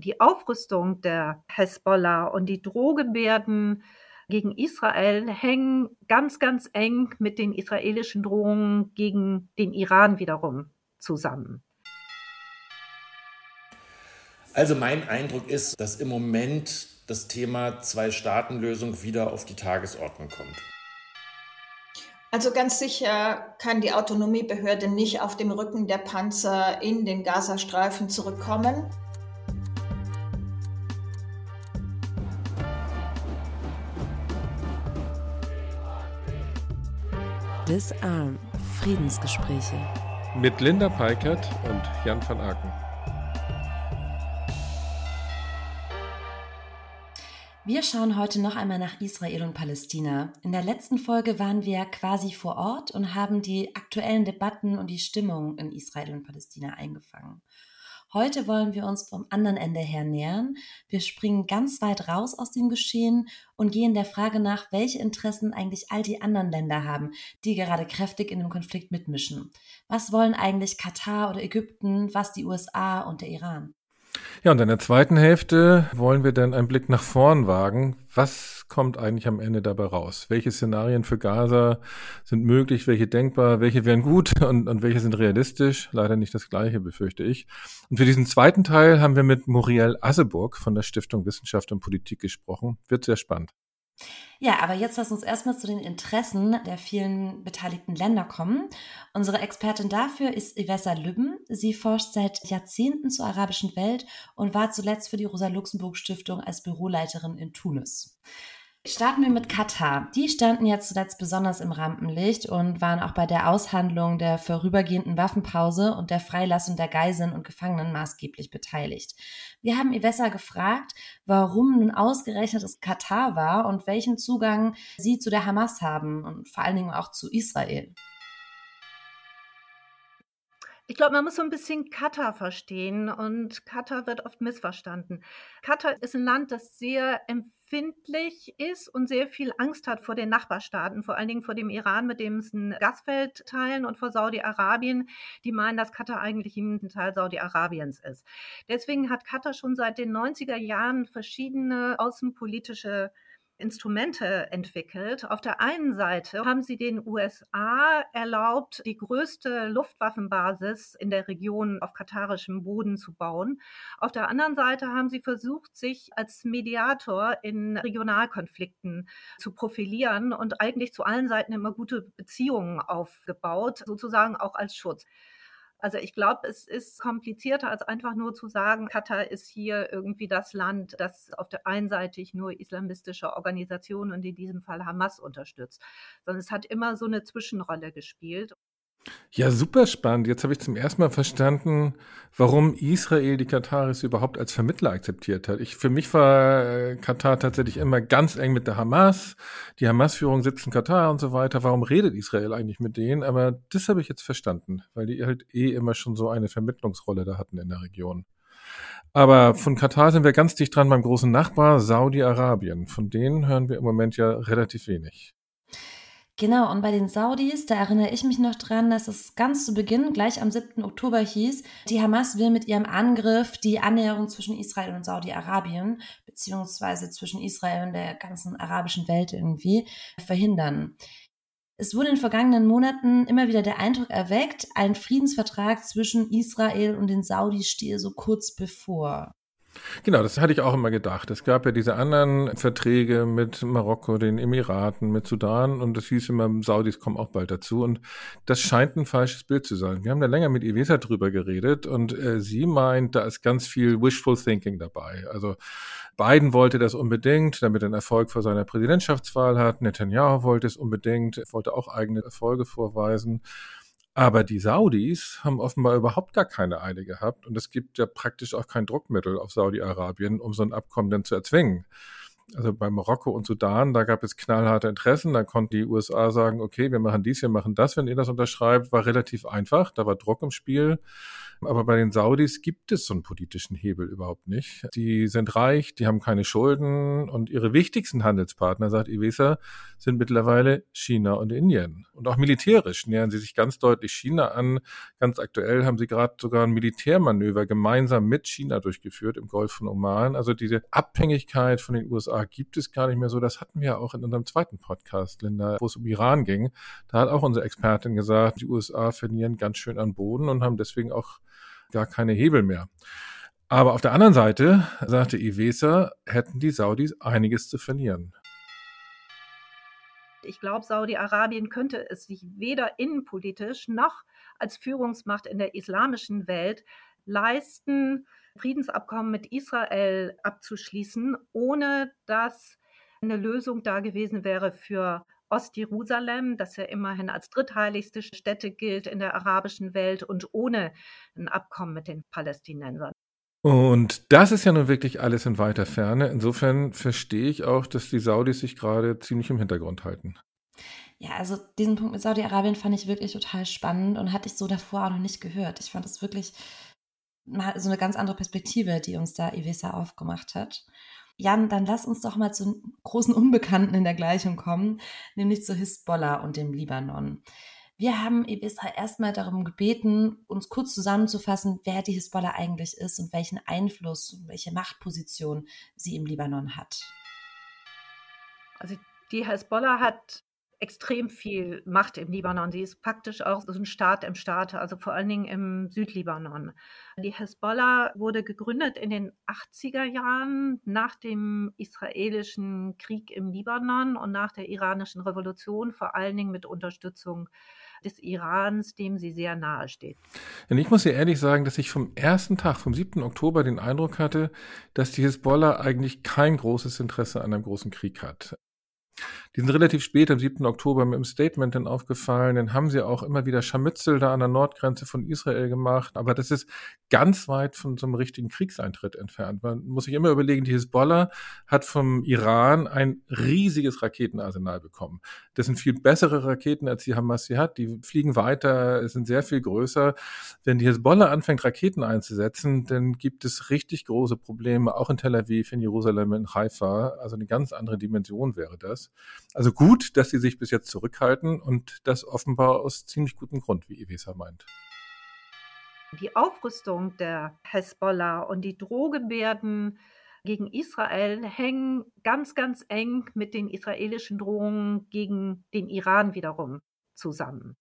Die Aufrüstung der Hezbollah und die Drohgebärden gegen Israel hängen ganz, ganz eng mit den israelischen Drohungen gegen den Iran wiederum zusammen. Also mein Eindruck ist, dass im Moment das Thema Zwei-Staaten-Lösung wieder auf die Tagesordnung kommt. Also ganz sicher kann die Autonomiebehörde nicht auf dem Rücken der Panzer in den Gazastreifen zurückkommen. Disarm Friedensgespräche mit Linda Peikert und Jan van Aken. Wir schauen heute noch einmal nach Israel und Palästina. In der letzten Folge waren wir quasi vor Ort und haben die aktuellen Debatten und die Stimmung in Israel und Palästina eingefangen. Heute wollen wir uns vom anderen Ende her nähern. Wir springen ganz weit raus aus dem Geschehen und gehen der Frage nach, welche Interessen eigentlich all die anderen Länder haben, die gerade kräftig in dem Konflikt mitmischen. Was wollen eigentlich Katar oder Ägypten, was die USA und der Iran? Ja, und in der zweiten Hälfte wollen wir dann einen Blick nach vorn wagen. Was kommt eigentlich am Ende dabei raus? Welche Szenarien für Gaza sind möglich, welche denkbar, welche wären gut und, und welche sind realistisch? Leider nicht das gleiche, befürchte ich. Und für diesen zweiten Teil haben wir mit Muriel Asseburg von der Stiftung Wissenschaft und Politik gesprochen. Wird sehr spannend. Ja, aber jetzt lass uns erstmal zu den Interessen der vielen beteiligten Länder kommen. Unsere Expertin dafür ist Ivessa Lübben. Sie forscht seit Jahrzehnten zur arabischen Welt und war zuletzt für die Rosa-Luxemburg-Stiftung als Büroleiterin in Tunis. Starten wir mit Katar. Die standen jetzt zuletzt besonders im Rampenlicht und waren auch bei der Aushandlung der vorübergehenden Waffenpause und der Freilassung der Geiseln und Gefangenen maßgeblich beteiligt. Wir haben Ivessa gefragt, warum nun ausgerechnet es Katar war und welchen Zugang sie zu der Hamas haben und vor allen Dingen auch zu Israel. Ich glaube, man muss so ein bisschen Katar verstehen und Katar wird oft missverstanden. Katar ist ein Land, das sehr empfindlich ist und sehr viel Angst hat vor den Nachbarstaaten, vor allen Dingen vor dem Iran, mit dem es ein Gasfeld teilen und vor Saudi-Arabien, die meinen, dass Katar eigentlich ein Teil Saudi-Arabiens ist. Deswegen hat Katar schon seit den 90er Jahren verschiedene außenpolitische Instrumente entwickelt. Auf der einen Seite haben sie den USA erlaubt, die größte Luftwaffenbasis in der Region auf katarischem Boden zu bauen. Auf der anderen Seite haben sie versucht, sich als Mediator in Regionalkonflikten zu profilieren und eigentlich zu allen Seiten immer gute Beziehungen aufgebaut, sozusagen auch als Schutz. Also ich glaube, es ist komplizierter als einfach nur zu sagen, Katar ist hier irgendwie das Land, das auf der einseitig nur islamistische Organisationen und in diesem Fall Hamas unterstützt, sondern es hat immer so eine Zwischenrolle gespielt. Ja, super spannend. Jetzt habe ich zum ersten Mal verstanden, warum Israel die Kataris überhaupt als Vermittler akzeptiert hat. Ich, für mich war äh, Katar tatsächlich immer ganz eng mit der Hamas. Die Hamas-Führung sitzt in Katar und so weiter. Warum redet Israel eigentlich mit denen? Aber das habe ich jetzt verstanden, weil die halt eh immer schon so eine Vermittlungsrolle da hatten in der Region. Aber von Katar sind wir ganz dicht dran beim großen Nachbar Saudi-Arabien. Von denen hören wir im Moment ja relativ wenig. Genau, und bei den Saudis, da erinnere ich mich noch dran, dass es ganz zu Beginn, gleich am 7. Oktober hieß, die Hamas will mit ihrem Angriff die Annäherung zwischen Israel und Saudi-Arabien, beziehungsweise zwischen Israel und der ganzen arabischen Welt irgendwie, verhindern. Es wurde in den vergangenen Monaten immer wieder der Eindruck erweckt, ein Friedensvertrag zwischen Israel und den Saudis stehe so kurz bevor. Genau, das hatte ich auch immer gedacht. Es gab ja diese anderen Verträge mit Marokko, den Emiraten, mit Sudan und das hieß immer, Saudis kommen auch bald dazu und das scheint ein falsches Bild zu sein. Wir haben da länger mit Iveta drüber geredet und äh, sie meint, da ist ganz viel Wishful Thinking dabei. Also Biden wollte das unbedingt, damit er einen Erfolg vor seiner Präsidentschaftswahl hat. Netanyahu wollte es unbedingt, wollte auch eigene Erfolge vorweisen. Aber die Saudis haben offenbar überhaupt gar keine Eile gehabt und es gibt ja praktisch auch kein Druckmittel auf Saudi-Arabien, um so ein Abkommen dann zu erzwingen. Also bei Marokko und Sudan, da gab es knallharte Interessen. Da konnten die USA sagen, okay, wir machen dies, wir machen das, wenn ihr das unterschreibt. War relativ einfach. Da war Druck im Spiel. Aber bei den Saudis gibt es so einen politischen Hebel überhaupt nicht. Die sind reich, die haben keine Schulden und ihre wichtigsten Handelspartner, sagt Iwesa, sind mittlerweile China und Indien. Und auch militärisch nähern sie sich ganz deutlich China an. Ganz aktuell haben sie gerade sogar ein Militärmanöver gemeinsam mit China durchgeführt im Golf von Oman. Also diese Abhängigkeit von den USA gibt es gar nicht mehr so. Das hatten wir auch in unserem zweiten Podcast, Linda, wo es um Iran ging. Da hat auch unsere Expertin gesagt, die USA verlieren ganz schön an Boden und haben deswegen auch gar keine Hebel mehr. Aber auf der anderen Seite, sagte Iwesa, hätten die Saudis einiges zu verlieren. Ich glaube, Saudi-Arabien könnte es sich weder innenpolitisch noch als Führungsmacht in der islamischen Welt leisten, Friedensabkommen mit Israel abzuschließen, ohne dass eine Lösung da gewesen wäre für Ostjerusalem, das ja immerhin als drittheiligste Stätte gilt in der arabischen Welt und ohne ein Abkommen mit den Palästinensern. Und das ist ja nun wirklich alles in weiter Ferne. Insofern verstehe ich auch, dass die Saudis sich gerade ziemlich im Hintergrund halten. Ja, also diesen Punkt mit Saudi-Arabien fand ich wirklich total spannend und hatte ich so davor auch noch nicht gehört. Ich fand es wirklich mal so eine ganz andere Perspektive, die uns da Ivesa aufgemacht hat. Jan, dann lass uns doch mal zu großen Unbekannten in der Gleichung kommen, nämlich zu Hisbollah und dem Libanon. Wir haben Ibiza erstmal darum gebeten, uns kurz zusammenzufassen, wer die Hisbollah eigentlich ist und welchen Einfluss, welche Machtposition sie im Libanon hat. Also die Hisbollah hat extrem viel Macht im Libanon. Sie ist praktisch auch so ein Staat im Staat, also vor allen Dingen im Südlibanon. Die Hezbollah wurde gegründet in den 80er Jahren nach dem israelischen Krieg im Libanon und nach der iranischen Revolution, vor allen Dingen mit Unterstützung des Irans, dem sie sehr nahe steht. Und ich muss dir ehrlich sagen, dass ich vom ersten Tag, vom 7. Oktober, den Eindruck hatte, dass die Hezbollah eigentlich kein großes Interesse an einem großen Krieg hat. Die sind relativ spät, am 7. Oktober, mit dem Statement dann aufgefallen. Dann haben sie auch immer wieder Scharmützel da an der Nordgrenze von Israel gemacht. Aber das ist ganz weit von so einem richtigen Kriegseintritt entfernt. Man muss sich immer überlegen, die Hezbollah hat vom Iran ein riesiges Raketenarsenal bekommen. Das sind viel bessere Raketen, als die Hamas sie hat. Die fliegen weiter, sind sehr viel größer. Wenn die Hezbollah anfängt, Raketen einzusetzen, dann gibt es richtig große Probleme, auch in Tel Aviv, in Jerusalem, in Haifa. Also eine ganz andere Dimension wäre das. Also gut, dass sie sich bis jetzt zurückhalten und das offenbar aus ziemlich gutem Grund, wie Evesa meint. Die Aufrüstung der Hezbollah und die Drohgebärden gegen Israel hängen ganz, ganz eng mit den israelischen Drohungen gegen den Iran wiederum zusammen.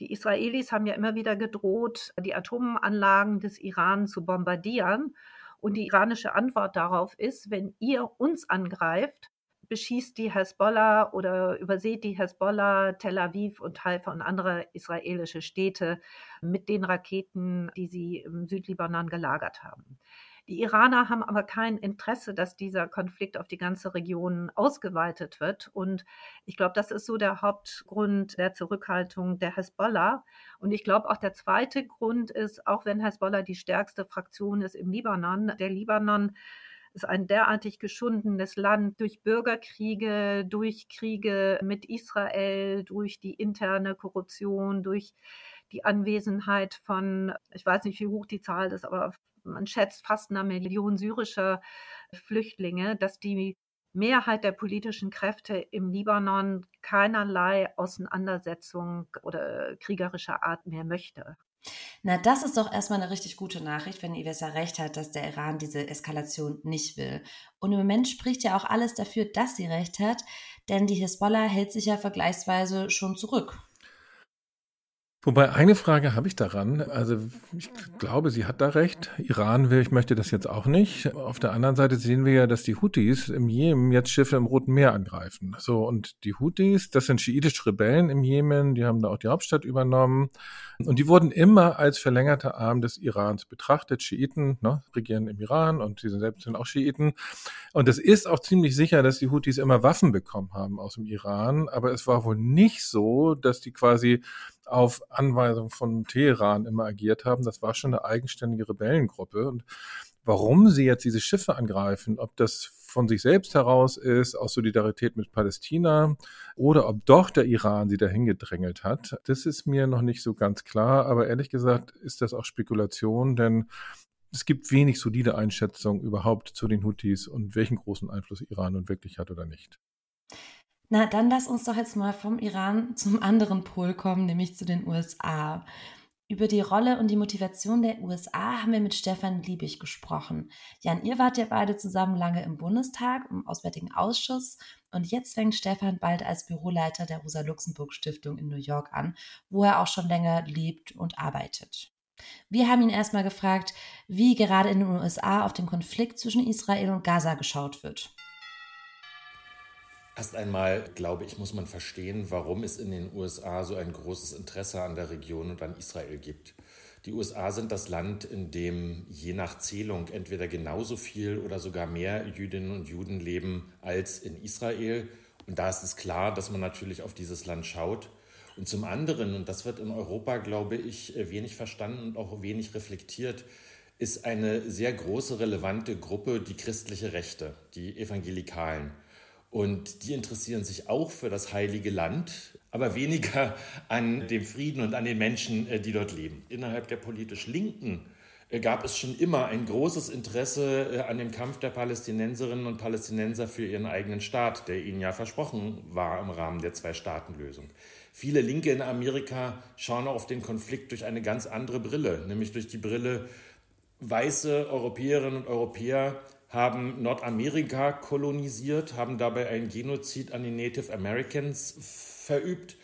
Die Israelis haben ja immer wieder gedroht, die Atomanlagen des Iran zu bombardieren. Und die iranische Antwort darauf ist, wenn ihr uns angreift, beschießt die Hezbollah oder übersät die Hezbollah Tel Aviv und Haifa und andere israelische Städte mit den Raketen, die sie im Südlibanon gelagert haben. Die Iraner haben aber kein Interesse, dass dieser Konflikt auf die ganze Region ausgeweitet wird. Und ich glaube, das ist so der Hauptgrund der Zurückhaltung der Hezbollah. Und ich glaube, auch der zweite Grund ist, auch wenn Hezbollah die stärkste Fraktion ist im Libanon, der Libanon ist ein derartig geschundenes Land durch Bürgerkriege, durch Kriege mit Israel, durch die interne Korruption, durch die Anwesenheit von, ich weiß nicht, wie hoch die Zahl ist, aber man schätzt fast einer Million syrischer Flüchtlinge, dass die Mehrheit der politischen Kräfte im Libanon keinerlei Auseinandersetzung oder kriegerischer Art mehr möchte. Na, das ist doch erstmal eine richtig gute Nachricht, wenn Ivesa recht hat, dass der Iran diese Eskalation nicht will. Und im Moment spricht ja auch alles dafür, dass sie recht hat, denn die Hisbollah hält sich ja vergleichsweise schon zurück. Wobei eine Frage habe ich daran. Also ich glaube, sie hat da recht. Iran will, ich möchte das jetzt auch nicht. Auf der anderen Seite sehen wir ja, dass die Houthis im Jemen jetzt Schiffe im Roten Meer angreifen. So und die Houthis, das sind schiitische Rebellen im Jemen. Die haben da auch die Hauptstadt übernommen und die wurden immer als verlängerter Arm des Irans betrachtet. Schiiten ne, regieren im Iran und sie selbst sind auch Schiiten. Und es ist auch ziemlich sicher, dass die Houthis immer Waffen bekommen haben aus dem Iran. Aber es war wohl nicht so, dass die quasi auf Anweisung von Teheran immer agiert haben. Das war schon eine eigenständige Rebellengruppe. Und warum sie jetzt diese Schiffe angreifen, ob das von sich selbst heraus ist, aus Solidarität mit Palästina, oder ob doch der Iran sie dahin gedrängelt hat. Das ist mir noch nicht so ganz klar, aber ehrlich gesagt ist das auch Spekulation, denn es gibt wenig solide Einschätzungen überhaupt zu den Houthis und welchen großen Einfluss Iran nun wirklich hat oder nicht. Na, dann lass uns doch jetzt mal vom Iran zum anderen Pol kommen, nämlich zu den USA. Über die Rolle und die Motivation der USA haben wir mit Stefan Liebig gesprochen. Jan, ihr wart ja beide zusammen lange im Bundestag, im Auswärtigen Ausschuss und jetzt fängt Stefan bald als Büroleiter der Rosa-Luxemburg-Stiftung in New York an, wo er auch schon länger lebt und arbeitet. Wir haben ihn erstmal gefragt, wie gerade in den USA auf den Konflikt zwischen Israel und Gaza geschaut wird. Erst einmal, glaube ich, muss man verstehen, warum es in den USA so ein großes Interesse an der Region und an Israel gibt. Die USA sind das Land, in dem je nach Zählung entweder genauso viel oder sogar mehr Jüdinnen und Juden leben als in Israel. Und da ist es klar, dass man natürlich auf dieses Land schaut. Und zum anderen, und das wird in Europa, glaube ich, wenig verstanden und auch wenig reflektiert, ist eine sehr große, relevante Gruppe die christliche Rechte, die Evangelikalen. Und die interessieren sich auch für das heilige Land, aber weniger an dem Frieden und an den Menschen, äh, die dort leben. Innerhalb der politisch Linken äh, gab es schon immer ein großes Interesse äh, an dem Kampf der Palästinenserinnen und Palästinenser für ihren eigenen Staat, der ihnen ja versprochen war im Rahmen der Zwei-Staaten-Lösung. Viele Linke in Amerika schauen auf den Konflikt durch eine ganz andere Brille, nämlich durch die Brille, weiße Europäerinnen und Europäer haben Nordamerika kolonisiert, haben dabei einen Genozid an den Native Americans verübt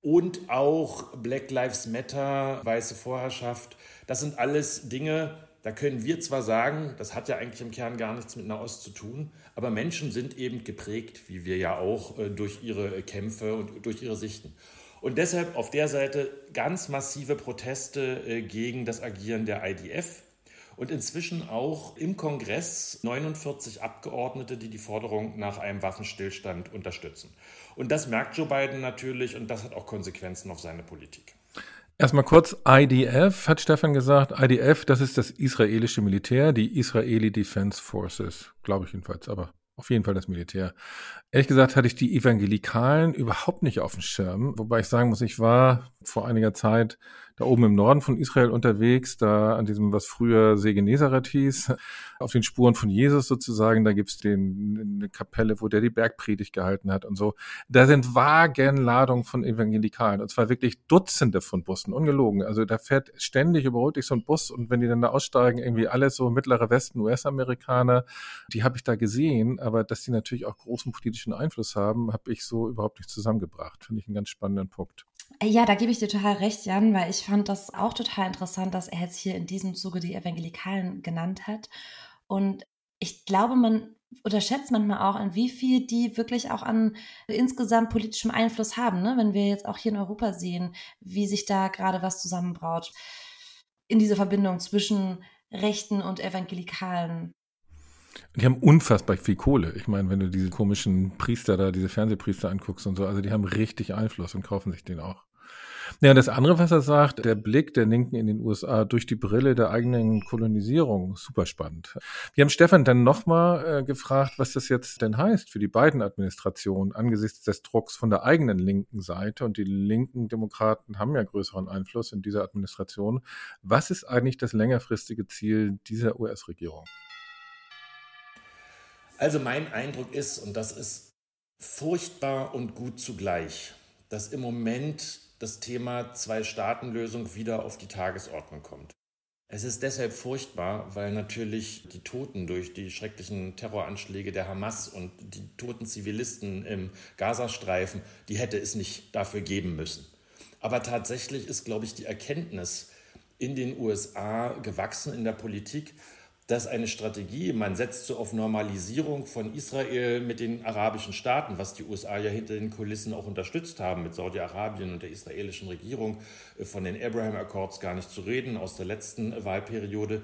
und auch Black Lives Matter, weiße Vorherrschaft. Das sind alles Dinge, da können wir zwar sagen, das hat ja eigentlich im Kern gar nichts mit Nahost zu tun, aber Menschen sind eben geprägt, wie wir ja auch, äh, durch ihre Kämpfe und durch ihre Sichten. Und deshalb auf der Seite ganz massive Proteste äh, gegen das Agieren der IDF und inzwischen auch im Kongress 49 Abgeordnete, die die Forderung nach einem Waffenstillstand unterstützen. Und das merkt Joe Biden natürlich und das hat auch Konsequenzen auf seine Politik. Erstmal kurz, IDF hat Stefan gesagt. IDF, das ist das israelische Militär, die Israeli Defense Forces, glaube ich jedenfalls, aber auf jeden Fall das Militär. Ehrlich gesagt hatte ich die Evangelikalen überhaupt nicht auf dem Schirm, wobei ich sagen muss, ich war vor einiger Zeit da oben im Norden von Israel unterwegs, da an diesem, was früher See Genezareth hieß, auf den Spuren von Jesus sozusagen. Da gibt's den, eine Kapelle, wo der die Bergpredigt gehalten hat und so. Da sind Wagenladungen von Evangelikalen und zwar wirklich Dutzende von Bussen, ungelogen. Also da fährt ständig überholt dich so ein Bus und wenn die dann da aussteigen, irgendwie alles so mittlere Westen, US-Amerikaner, die habe ich da gesehen, aber dass die natürlich auch großen politischen Einfluss haben, habe ich so überhaupt nicht zusammengebracht. Finde ich einen ganz spannenden Punkt. Ja, da gebe ich dir total recht, Jan, weil ich fand das auch total interessant, dass er jetzt hier in diesem Zuge die Evangelikalen genannt hat. Und ich glaube, man unterschätzt manchmal auch, an wie viel die wirklich auch an insgesamt politischem Einfluss haben. Ne? Wenn wir jetzt auch hier in Europa sehen, wie sich da gerade was zusammenbraut in dieser Verbindung zwischen Rechten und Evangelikalen. Die haben unfassbar viel Kohle. Ich meine, wenn du diese komischen Priester da, diese Fernsehpriester anguckst und so, also die haben richtig Einfluss und kaufen sich den auch. Ja, das andere, was er sagt, der Blick der Linken in den USA durch die Brille der eigenen Kolonisierung, super spannend. Wir haben Stefan dann nochmal äh, gefragt, was das jetzt denn heißt für die beiden Administrationen angesichts des Drucks von der eigenen linken Seite. Und die linken Demokraten haben ja größeren Einfluss in dieser Administration. Was ist eigentlich das längerfristige Ziel dieser US-Regierung? Also mein Eindruck ist, und das ist furchtbar und gut zugleich, dass im Moment das Thema Zwei-Staaten-Lösung wieder auf die Tagesordnung kommt. Es ist deshalb furchtbar, weil natürlich die Toten durch die schrecklichen Terroranschläge der Hamas und die toten Zivilisten im Gazastreifen, die hätte es nicht dafür geben müssen. Aber tatsächlich ist, glaube ich, die Erkenntnis in den USA gewachsen in der Politik, dass eine Strategie, man setzt so auf Normalisierung von Israel mit den arabischen Staaten, was die USA ja hinter den Kulissen auch unterstützt haben, mit Saudi-Arabien und der israelischen Regierung, äh, von den Abraham Accords gar nicht zu reden, aus der letzten Wahlperiode,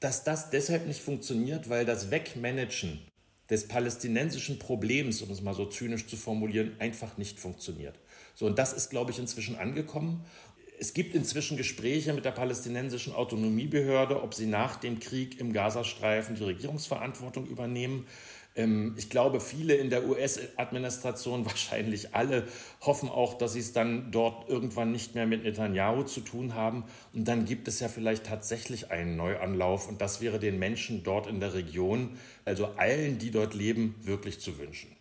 dass das deshalb nicht funktioniert, weil das Wegmanagen des palästinensischen Problems, um es mal so zynisch zu formulieren, einfach nicht funktioniert. So, und das ist, glaube ich, inzwischen angekommen es gibt inzwischen Gespräche mit der palästinensischen Autonomiebehörde, ob sie nach dem Krieg im Gazastreifen die Regierungsverantwortung übernehmen. Ähm, ich glaube, viele in der US-Administration, wahrscheinlich alle, hoffen auch, dass sie es dann dort irgendwann nicht mehr mit Netanyahu zu tun haben. Und dann gibt es ja vielleicht tatsächlich einen Neuanlauf. Und das wäre den Menschen dort in der Region, also allen, die dort leben, wirklich zu wünschen.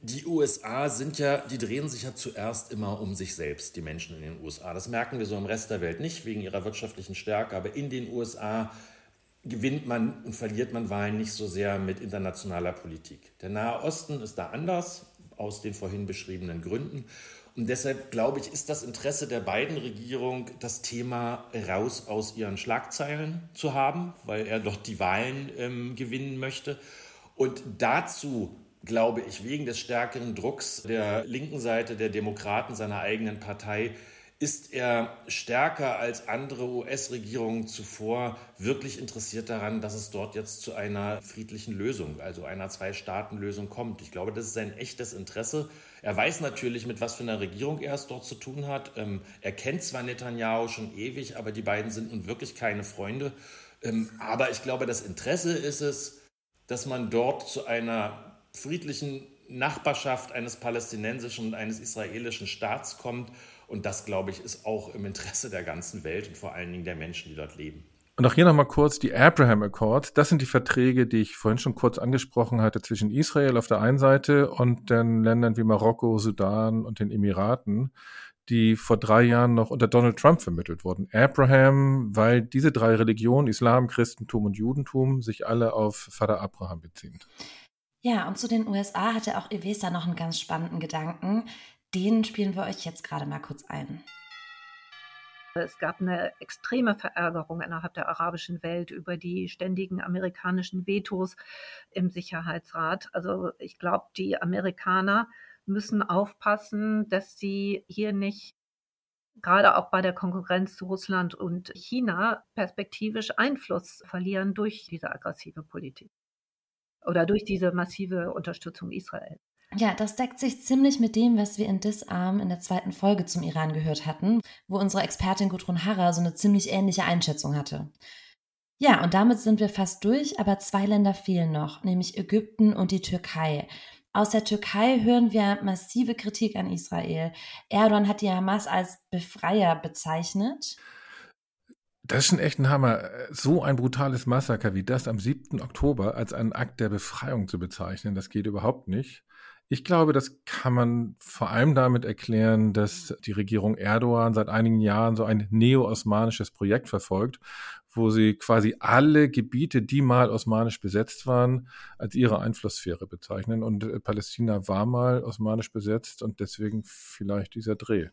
Die USA sind ja, die drehen sich ja zuerst immer um sich selbst, die Menschen in den USA. Das merken wir so im Rest der Welt nicht, wegen ihrer wirtschaftlichen Stärke. Aber in den USA gewinnt man und verliert man Wahlen nicht so sehr mit internationaler Politik. Der Nahe Osten ist da anders, aus den vorhin beschriebenen Gründen. Und deshalb glaube ich, ist das Interesse der beiden Regierungen, das Thema raus aus ihren Schlagzeilen zu haben, weil er doch die Wahlen ähm, gewinnen möchte. Und dazu glaube ich, wegen des stärkeren Drucks der linken Seite der Demokraten seiner eigenen Partei ist er stärker als andere US-Regierungen zuvor wirklich interessiert daran, dass es dort jetzt zu einer friedlichen Lösung, also einer Zwei-Staaten-Lösung kommt. Ich glaube, das ist sein echtes Interesse. Er weiß natürlich, mit was für einer Regierung er es dort zu tun hat. Ähm, er kennt zwar Netanyahu schon ewig, aber die beiden sind nun wirklich keine Freunde. Ähm, aber ich glaube, das Interesse ist es, dass man dort zu einer friedlichen Nachbarschaft eines palästinensischen und eines israelischen Staats kommt und das, glaube ich, ist auch im Interesse der ganzen Welt und vor allen Dingen der Menschen, die dort leben. Und auch hier nochmal kurz die Abraham Accords. Das sind die Verträge, die ich vorhin schon kurz angesprochen hatte, zwischen Israel auf der einen Seite und den Ländern wie Marokko, Sudan und den Emiraten, die vor drei Jahren noch unter Donald Trump vermittelt wurden. Abraham, weil diese drei Religionen, Islam, Christentum und Judentum, sich alle auf Vater Abraham beziehen. Ja, und zu den USA hatte auch Evesa noch einen ganz spannenden Gedanken. Den spielen wir euch jetzt gerade mal kurz ein. Es gab eine extreme Verärgerung innerhalb der arabischen Welt über die ständigen amerikanischen Vetos im Sicherheitsrat. Also ich glaube, die Amerikaner müssen aufpassen, dass sie hier nicht gerade auch bei der Konkurrenz zu Russland und China perspektivisch Einfluss verlieren durch diese aggressive Politik oder durch diese massive Unterstützung Israels. Ja, das deckt sich ziemlich mit dem, was wir in Disarm in der zweiten Folge zum Iran gehört hatten, wo unsere Expertin Gudrun Harrer so eine ziemlich ähnliche Einschätzung hatte. Ja, und damit sind wir fast durch, aber zwei Länder fehlen noch, nämlich Ägypten und die Türkei. Aus der Türkei hören wir massive Kritik an Israel. Erdogan hat die Hamas als Befreier bezeichnet. Das ist schon echt ein Hammer. So ein brutales Massaker wie das am 7. Oktober als einen Akt der Befreiung zu bezeichnen, das geht überhaupt nicht. Ich glaube, das kann man vor allem damit erklären, dass die Regierung Erdogan seit einigen Jahren so ein neo-osmanisches Projekt verfolgt, wo sie quasi alle Gebiete, die mal osmanisch besetzt waren, als ihre Einflusssphäre bezeichnen. Und äh, Palästina war mal osmanisch besetzt und deswegen vielleicht dieser Dreh.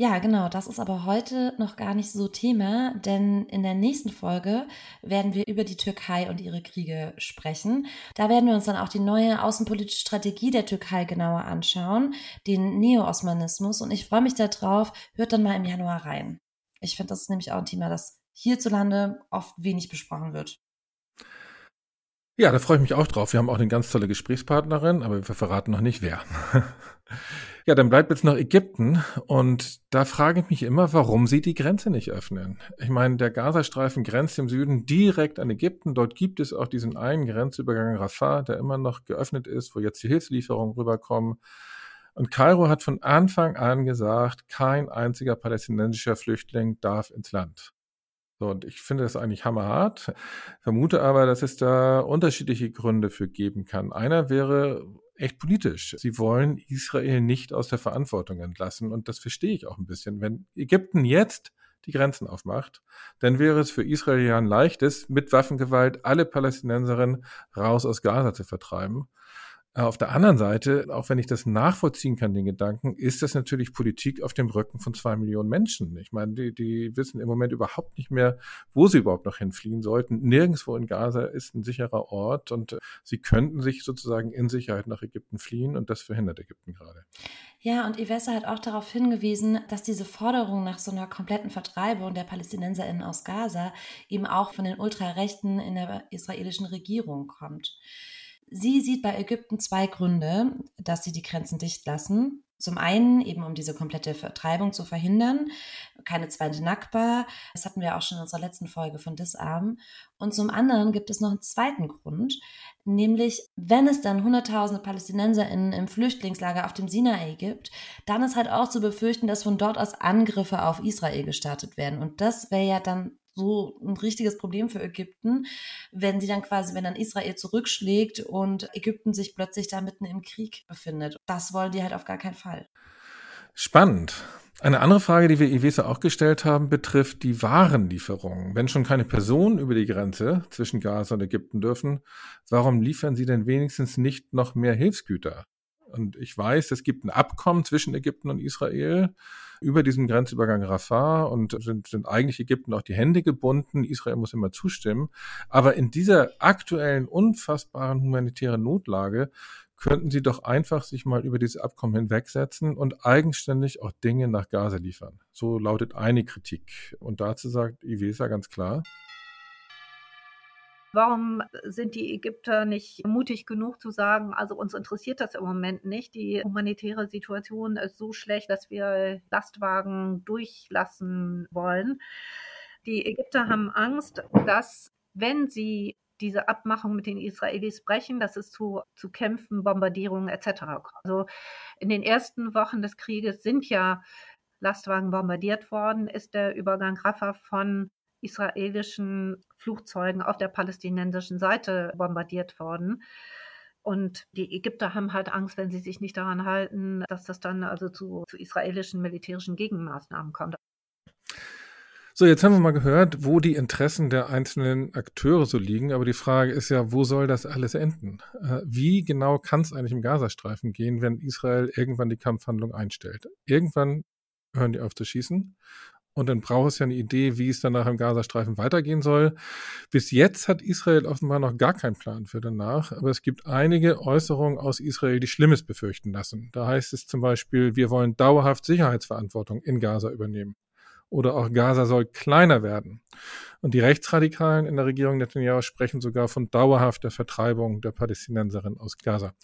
Ja, genau, das ist aber heute noch gar nicht so Thema, denn in der nächsten Folge werden wir über die Türkei und ihre Kriege sprechen. Da werden wir uns dann auch die neue außenpolitische Strategie der Türkei genauer anschauen, den Neo-Osmanismus und ich freue mich darauf, hört dann mal im Januar rein. Ich finde, das ist nämlich auch ein Thema, das hierzulande oft wenig besprochen wird. Ja, da freue ich mich auch drauf. Wir haben auch eine ganz tolle Gesprächspartnerin, aber wir verraten noch nicht wer. ja, dann bleibt jetzt noch Ägypten und da frage ich mich immer, warum sie die Grenze nicht öffnen. Ich meine, der Gazastreifen grenzt im Süden direkt an Ägypten. Dort gibt es auch diesen einen Grenzübergang Rafah, der immer noch geöffnet ist, wo jetzt die Hilfslieferungen rüberkommen. Und Kairo hat von Anfang an gesagt, kein einziger palästinensischer Flüchtling darf ins Land. So, und ich finde das eigentlich hammerhart, vermute aber, dass es da unterschiedliche Gründe für geben kann. Einer wäre echt politisch. Sie wollen Israel nicht aus der Verantwortung entlassen und das verstehe ich auch ein bisschen. Wenn Ägypten jetzt die Grenzen aufmacht, dann wäre es für Israel ja ein leichtes, mit Waffengewalt alle Palästinenserinnen raus aus Gaza zu vertreiben. Äh, auf der anderen Seite, auch wenn ich das nachvollziehen kann, den Gedanken, ist das natürlich Politik auf dem Rücken von zwei Millionen Menschen. Ich meine, die, die wissen im Moment überhaupt nicht mehr, wo sie überhaupt noch hinfliehen sollten. Nirgendwo in Gaza ist ein sicherer Ort und äh, sie könnten sich sozusagen in Sicherheit nach Ägypten fliehen und das verhindert Ägypten gerade. Ja, und Ivessa hat auch darauf hingewiesen, dass diese Forderung nach so einer kompletten Vertreibung der PalästinenserInnen aus Gaza eben auch von den Ultrarechten in der israelischen Regierung kommt. Sie sieht bei Ägypten zwei Gründe, dass sie die Grenzen dicht lassen. Zum einen eben, um diese komplette Vertreibung zu verhindern, keine zweite Nakba, das hatten wir auch schon in unserer letzten Folge von Disarm. Und zum anderen gibt es noch einen zweiten Grund, nämlich wenn es dann hunderttausende PalästinenserInnen im Flüchtlingslager auf dem Sinai gibt, dann ist halt auch zu befürchten, dass von dort aus Angriffe auf Israel gestartet werden. Und das wäre ja dann so ein richtiges Problem für Ägypten, wenn sie dann quasi, wenn dann Israel zurückschlägt und Ägypten sich plötzlich da mitten im Krieg befindet. Das wollen die halt auf gar keinen Fall. Spannend. Eine andere Frage, die wir Ivesa auch gestellt haben, betrifft die Warenlieferungen. Wenn schon keine Personen über die Grenze zwischen Gaza und Ägypten dürfen, warum liefern sie denn wenigstens nicht noch mehr Hilfsgüter? Und ich weiß, es gibt ein Abkommen zwischen Ägypten und Israel über diesen Grenzübergang Rafah und sind, sind eigentlich Ägypten auch die Hände gebunden. Israel muss immer zustimmen. Aber in dieser aktuellen, unfassbaren humanitären Notlage könnten sie doch einfach sich mal über dieses Abkommen hinwegsetzen und eigenständig auch Dinge nach Gaza liefern. So lautet eine Kritik. Und dazu sagt Ivesa ganz klar, Warum sind die Ägypter nicht mutig genug zu sagen, also uns interessiert das im Moment nicht. Die humanitäre Situation ist so schlecht, dass wir Lastwagen durchlassen wollen. Die Ägypter haben Angst, dass wenn sie diese Abmachung mit den Israelis brechen, dass es zu, zu Kämpfen, Bombardierungen etc. kommt. Also in den ersten Wochen des Krieges sind ja Lastwagen bombardiert worden, ist der Übergang Rafah von israelischen Flugzeugen auf der palästinensischen Seite bombardiert worden. Und die Ägypter haben halt Angst, wenn sie sich nicht daran halten, dass das dann also zu, zu israelischen militärischen Gegenmaßnahmen kommt. So, jetzt haben wir mal gehört, wo die Interessen der einzelnen Akteure so liegen. Aber die Frage ist ja, wo soll das alles enden? Äh, wie genau kann es eigentlich im Gazastreifen gehen, wenn Israel irgendwann die Kampfhandlung einstellt? Irgendwann hören die auf zu schießen. Und dann braucht es ja eine Idee, wie es danach im Gazastreifen weitergehen soll. Bis jetzt hat Israel offenbar noch gar keinen Plan für danach. Aber es gibt einige Äußerungen aus Israel, die Schlimmes befürchten lassen. Da heißt es zum Beispiel, wir wollen dauerhaft Sicherheitsverantwortung in Gaza übernehmen. Oder auch Gaza soll kleiner werden. Und die Rechtsradikalen in der Regierung Netanyahu sprechen sogar von dauerhafter Vertreibung der Palästinenserinnen aus Gaza.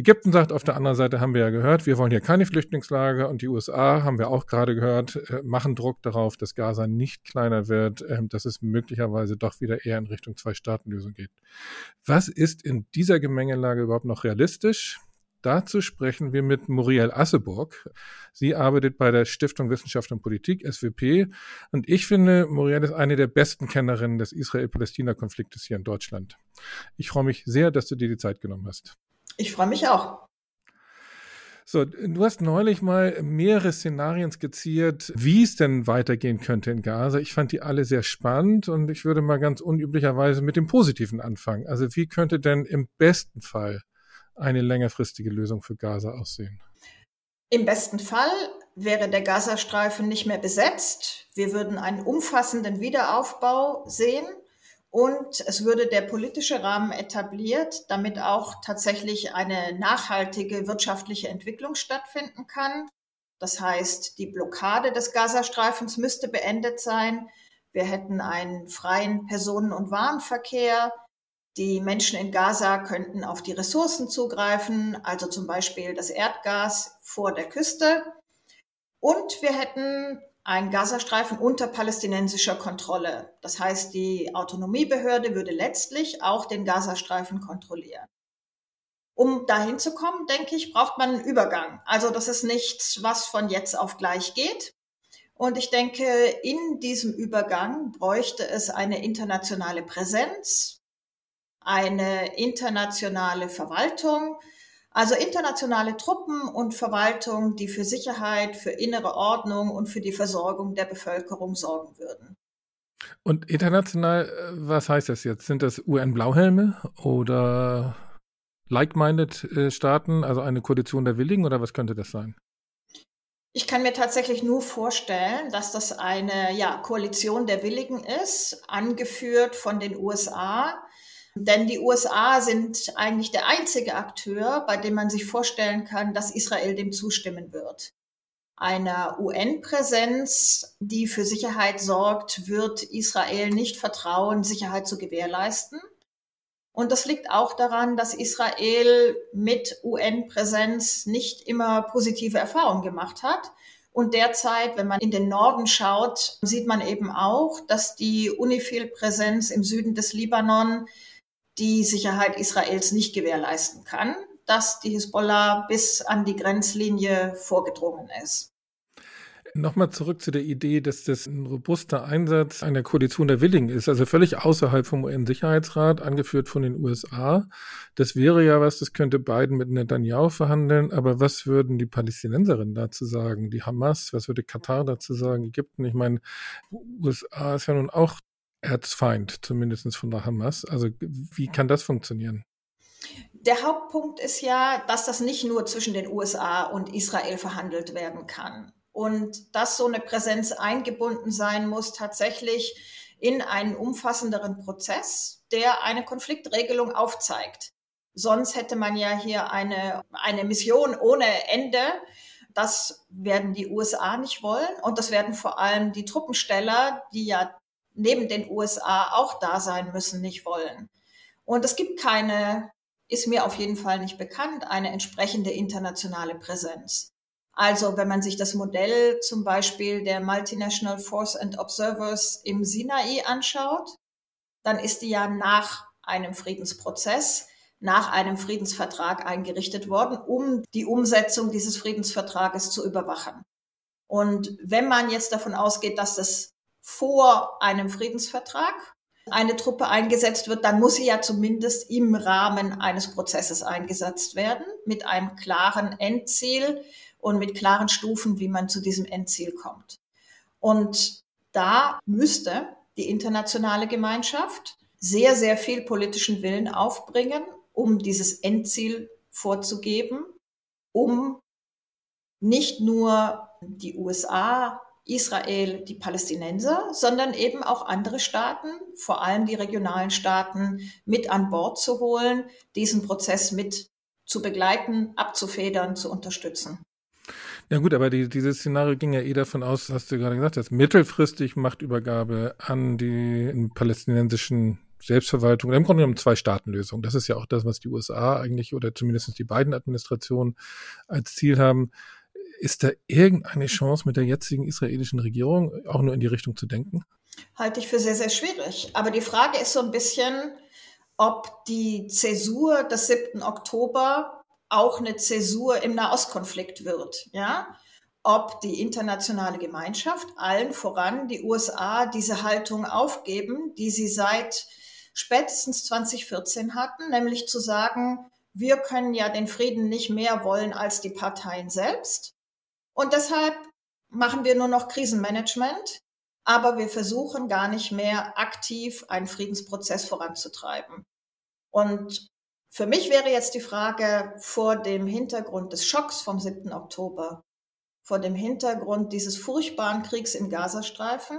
Ägypten sagt auf der anderen Seite, haben wir ja gehört, wir wollen hier keine Flüchtlingslager und die USA, haben wir auch gerade gehört, äh, machen Druck darauf, dass Gaza nicht kleiner wird, ähm, dass es möglicherweise doch wieder eher in Richtung Zwei-Staaten-Lösung geht. Was ist in dieser Gemengelage überhaupt noch realistisch? Dazu sprechen wir mit Muriel Asseburg. Sie arbeitet bei der Stiftung Wissenschaft und Politik, SWP. Und ich finde, Muriel ist eine der besten Kennerinnen des Israel-Palästina-Konfliktes hier in Deutschland. Ich freue mich sehr, dass du dir die Zeit genommen hast. Ich freue mich auch. So, du hast neulich mal mehrere Szenarien skizziert, wie es denn weitergehen könnte in Gaza. Ich fand die alle sehr spannend und ich würde mal ganz unüblicherweise mit dem Positiven anfangen. Also wie könnte denn im besten Fall eine längerfristige Lösung für Gaza aussehen? Im besten Fall wäre der Gazastreifen nicht mehr besetzt. Wir würden einen umfassenden Wiederaufbau sehen und es würde der politische Rahmen etabliert, damit auch tatsächlich eine nachhaltige wirtschaftliche Entwicklung stattfinden kann. Das heißt, die Blockade des Gazastreifens müsste beendet sein. Wir hätten einen freien Personen- und Warenverkehr. Die Menschen in Gaza könnten auf die Ressourcen zugreifen, also zum Beispiel das Erdgas vor der Küste. Und wir hätten ein Gazastreifen unter palästinensischer Kontrolle. Das heißt, die Autonomiebehörde würde letztlich auch den Gazastreifen kontrollieren. Um dahin zu kommen, denke ich, braucht man einen Übergang. Also das ist nichts, was von jetzt auf gleich geht. Und ich denke, in diesem Übergang bräuchte es eine internationale Präsenz, eine internationale Verwaltung, also internationale Truppen und Verwaltung, die für Sicherheit, für innere Ordnung und für die Versorgung der Bevölkerung sorgen würden. Und international, äh, was heißt das jetzt? Sind das UN-Blauhelme oder like-minded äh, Staaten, also eine Koalition der Willigen oder was könnte das sein? Ich kann mir tatsächlich nur vorstellen, dass das eine ja, Koalition der Willigen ist, angeführt von den USA, denn die USA sind eigentlich der einzige Akteur, bei dem man sich vorstellen kann, dass Israel dem zustimmen wird. Einer UN-Präsenz, die für Sicherheit sorgt, wird Israel nicht vertrauen, Sicherheit zu gewährleisten. Und das liegt auch daran, dass Israel mit UN-Präsenz nicht immer positive Erfahrungen gemacht hat. Und derzeit, wenn man in den Norden schaut, sieht man eben auch, dass die UNIFIL-Präsenz im Süden des Libanon die Sicherheit Israels nicht gewährleisten kann, dass die Hisbollah bis an die Grenzlinie vorgedrungen ist. Nochmal zurück zu der Idee, dass das ein robuster Einsatz einer Koalition der Willigen ist, also völlig außerhalb vom UN-Sicherheitsrat, angeführt von den USA. Das wäre ja was, das könnte Biden mit Netanyahu verhandeln, aber was würden die Palästinenserinnen dazu sagen? Die Hamas, was würde Katar dazu sagen? Ägypten, ich meine, USA ist ja nun auch Erzfeind, zumindest von der Hamas. Also wie kann das funktionieren? Der Hauptpunkt ist ja, dass das nicht nur zwischen den USA und Israel verhandelt werden kann und dass so eine Präsenz eingebunden sein muss tatsächlich in einen umfassenderen Prozess, der eine Konfliktregelung aufzeigt. Sonst hätte man ja hier eine, eine Mission ohne Ende. Das werden die USA nicht wollen und das werden vor allem die Truppensteller, die ja neben den USA auch da sein müssen, nicht wollen. Und es gibt keine, ist mir auf jeden Fall nicht bekannt, eine entsprechende internationale Präsenz. Also wenn man sich das Modell zum Beispiel der Multinational Force and Observers im Sinai anschaut, dann ist die ja nach einem Friedensprozess, nach einem Friedensvertrag eingerichtet worden, um die Umsetzung dieses Friedensvertrages zu überwachen. Und wenn man jetzt davon ausgeht, dass das vor einem Friedensvertrag eine Truppe eingesetzt wird, dann muss sie ja zumindest im Rahmen eines Prozesses eingesetzt werden, mit einem klaren Endziel, und mit klaren Stufen, wie man zu diesem Endziel kommt. Und da müsste die internationale Gemeinschaft sehr, sehr viel politischen Willen aufbringen, um dieses Endziel vorzugeben, um nicht nur die USA, Israel, die Palästinenser, sondern eben auch andere Staaten, vor allem die regionalen Staaten, mit an Bord zu holen, diesen Prozess mit zu begleiten, abzufedern, zu unterstützen. Ja gut, aber die, dieses Szenario ging ja eh davon aus, hast du gerade gesagt, dass mittelfristig Machtübergabe an die palästinensischen Selbstverwaltung, im Grunde genommen zwei Staatenlösung. Das ist ja auch das, was die USA eigentlich oder zumindest die beiden Administrationen als Ziel haben. Ist da irgendeine Chance mit der jetzigen israelischen Regierung auch nur in die Richtung zu denken? Halte ich für sehr, sehr schwierig. Aber die Frage ist so ein bisschen, ob die Zäsur des 7. Oktober auch eine Zäsur im Nahostkonflikt wird, ja. Ob die internationale Gemeinschaft, allen voran die USA, diese Haltung aufgeben, die sie seit spätestens 2014 hatten, nämlich zu sagen, wir können ja den Frieden nicht mehr wollen als die Parteien selbst. Und deshalb machen wir nur noch Krisenmanagement, aber wir versuchen gar nicht mehr aktiv einen Friedensprozess voranzutreiben. Und für mich wäre jetzt die Frage vor dem Hintergrund des Schocks vom 7. Oktober, vor dem Hintergrund dieses furchtbaren Kriegs im Gazastreifen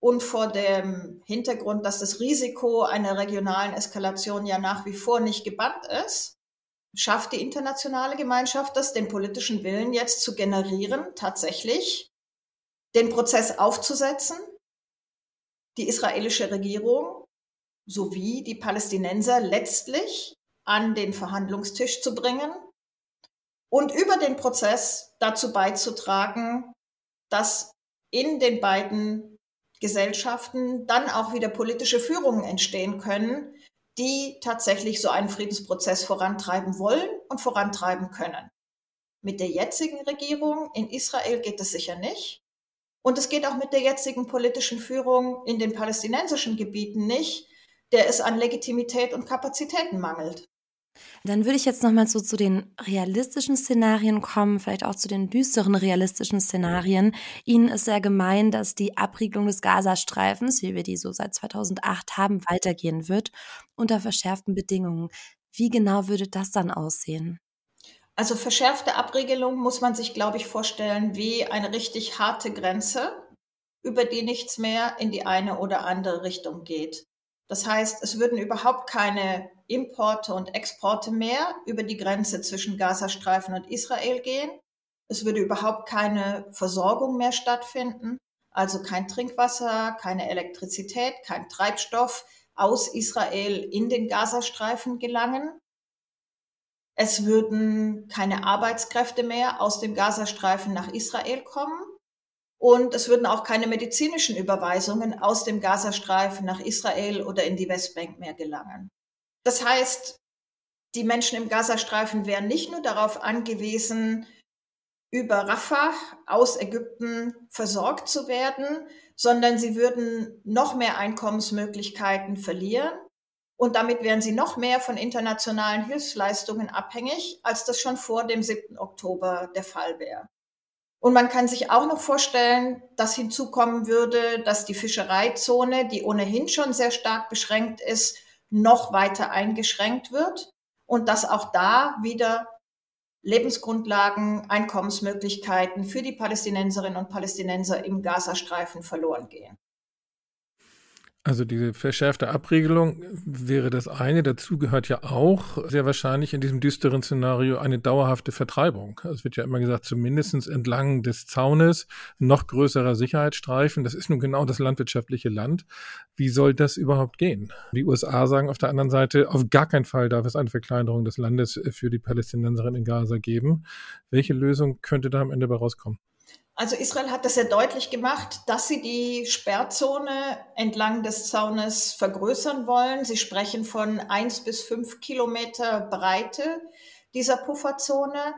und vor dem Hintergrund, dass das Risiko einer regionalen Eskalation ja nach wie vor nicht gebannt ist, schafft die internationale Gemeinschaft das, den politischen Willen jetzt zu generieren, tatsächlich? Den Prozess aufzusetzen, die israelische Regierung sowie die Palästinenser letztlich an den Verhandlungstisch zu bringen und über den Prozess dazu beizutragen, dass in den beiden Gesellschaften dann auch wieder politische Führungen entstehen können, die tatsächlich so einen Friedensprozess vorantreiben wollen und vorantreiben können. Mit der jetzigen Regierung in Israel geht es sicher nicht. Und es geht auch mit der jetzigen politischen Führung in den palästinensischen Gebieten nicht, der es an Legitimität und Kapazitäten mangelt. Dann würde ich jetzt nochmal so zu den realistischen Szenarien kommen, vielleicht auch zu den düsteren realistischen Szenarien. Ihnen ist sehr gemein, dass die Abriegelung des Gazastreifens, wie wir die so seit 2008 haben, weitergehen wird, unter verschärften Bedingungen. Wie genau würde das dann aussehen? Also verschärfte Abriegelung muss man sich, glaube ich, vorstellen wie eine richtig harte Grenze, über die nichts mehr in die eine oder andere Richtung geht. Das heißt, es würden überhaupt keine Importe und Exporte mehr über die Grenze zwischen Gazastreifen und Israel gehen. Es würde überhaupt keine Versorgung mehr stattfinden, also kein Trinkwasser, keine Elektrizität, kein Treibstoff, aus Israel in den Gazastreifen gelangen. Es würden keine Arbeitskräfte mehr aus dem Gazastreifen nach Israel kommen. Und es würden auch keine medizinischen Überweisungen aus dem Gazastreifen nach Israel oder in die Westbank mehr gelangen. Das heißt, die Menschen im Gazastreifen wären nicht nur darauf angewiesen, über Rafah aus Ägypten versorgt zu werden, sondern sie würden noch mehr Einkommensmöglichkeiten verlieren. Und damit wären sie noch mehr von internationalen Hilfsleistungen abhängig, als das schon vor dem 7. Oktober der Fall wäre. Und man kann sich auch noch vorstellen, dass hinzukommen würde, dass die Fischereizone, die ohnehin schon sehr stark beschränkt ist, noch weiter eingeschränkt wird und dass auch da wieder Lebensgrundlagen, Einkommensmöglichkeiten für die Palästinenserinnen und Palästinenser im Gazastreifen verloren gehen. Also diese verschärfte Abregelung wäre das eine. Dazu gehört ja auch sehr wahrscheinlich in diesem düsteren Szenario eine dauerhafte Vertreibung. Es wird ja immer gesagt, zumindest entlang des Zaunes noch größerer Sicherheitsstreifen. Das ist nun genau das landwirtschaftliche Land. Wie soll das überhaupt gehen? Die USA sagen auf der anderen Seite, auf gar keinen Fall darf es eine Verkleinerung des Landes für die Palästinenserinnen in Gaza geben. Welche Lösung könnte da am Ende bei rauskommen? Also Israel hat das sehr deutlich gemacht, dass sie die Sperrzone entlang des Zaunes vergrößern wollen. Sie sprechen von eins bis fünf Kilometer Breite dieser Pufferzone.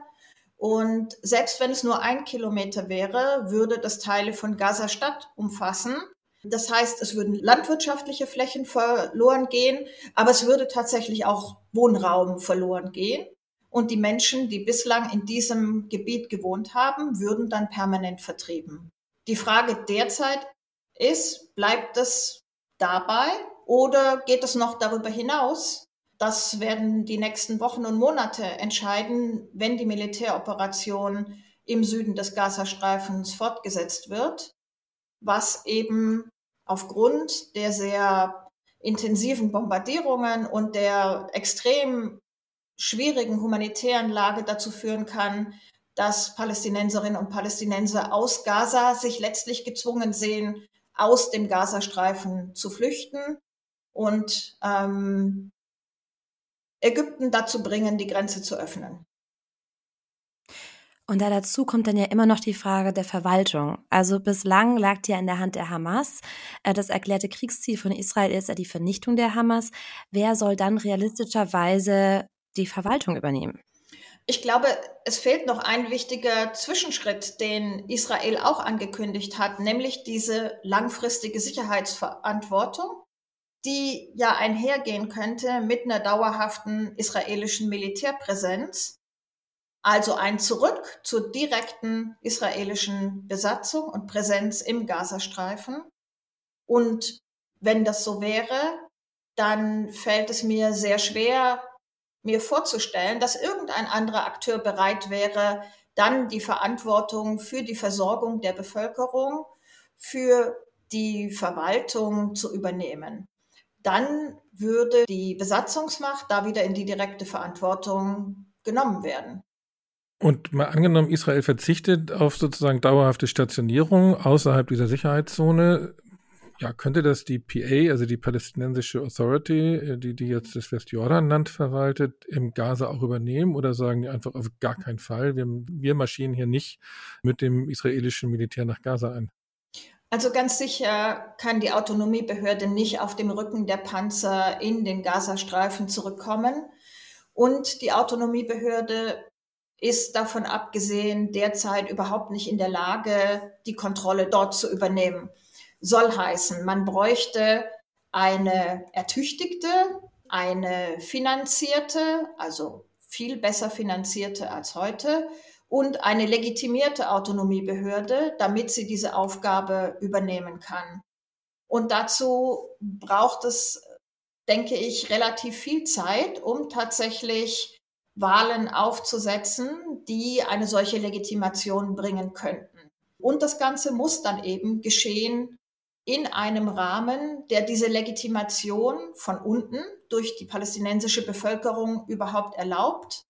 Und selbst wenn es nur ein Kilometer wäre, würde das Teile von Gaza-Stadt umfassen. Das heißt, es würden landwirtschaftliche Flächen verloren gehen, aber es würde tatsächlich auch Wohnraum verloren gehen. Und die Menschen, die bislang in diesem Gebiet gewohnt haben, würden dann permanent vertrieben. Die Frage derzeit ist, bleibt es dabei oder geht es noch darüber hinaus? Das werden die nächsten Wochen und Monate entscheiden, wenn die Militäroperation im Süden des Gazastreifens fortgesetzt wird, was eben aufgrund der sehr intensiven Bombardierungen und der extrem schwierigen humanitären Lage dazu führen kann, dass Palästinenserinnen und Palästinenser aus Gaza sich letztlich gezwungen sehen, aus dem Gazastreifen zu flüchten und ähm, Ägypten dazu bringen, die Grenze zu öffnen. Und da dazu kommt dann ja immer noch die Frage der Verwaltung. Also bislang lag die ja in der Hand der Hamas. Äh, das erklärte Kriegsziel von Israel ist ja die Vernichtung der Hamas. Wer soll dann realistischerweise die Verwaltung übernehmen? Ich glaube, es fehlt noch ein wichtiger Zwischenschritt, den Israel auch angekündigt hat, nämlich diese langfristige Sicherheitsverantwortung, die ja einhergehen könnte mit einer dauerhaften israelischen Militärpräsenz. Also ein Zurück zur direkten israelischen Besatzung und Präsenz im Gazastreifen. Und wenn das so wäre, dann fällt es mir sehr schwer, mir vorzustellen, dass irgendein anderer Akteur bereit wäre, dann die Verantwortung für die Versorgung der Bevölkerung, für die Verwaltung zu übernehmen. Dann würde die Besatzungsmacht da wieder in die direkte Verantwortung genommen werden. Und mal angenommen, Israel verzichtet auf sozusagen dauerhafte Stationierung außerhalb dieser Sicherheitszone, ja, könnte das die PA, also die palästinensische Authority, äh, die, die jetzt das Westjordanland verwaltet, im Gaza auch übernehmen oder sagen die einfach auf gar keinen Fall, wir, wir marschieren hier nicht mit dem israelischen Militär nach Gaza ein? Also ganz sicher kann die Autonomiebehörde nicht auf dem Rücken der Panzer in den Gazastreifen zurückkommen. Und die Autonomiebehörde ist davon abgesehen derzeit überhaupt nicht in der Lage, die Kontrolle dort zu übernehmen soll heißen, man bräuchte eine ertüchtigte, eine finanzierte, also viel besser finanzierte als heute und eine legitimierte Autonomiebehörde, damit sie diese Aufgabe übernehmen kann. Und dazu braucht es, denke ich, relativ viel Zeit, um tatsächlich Wahlen aufzusetzen, die eine solche Legitimation bringen könnten. Und das Ganze muss dann eben geschehen in einem Rahmen, der diese Legitimation von unten durch die palästinensische Bevölkerung überhaupt erlaubt.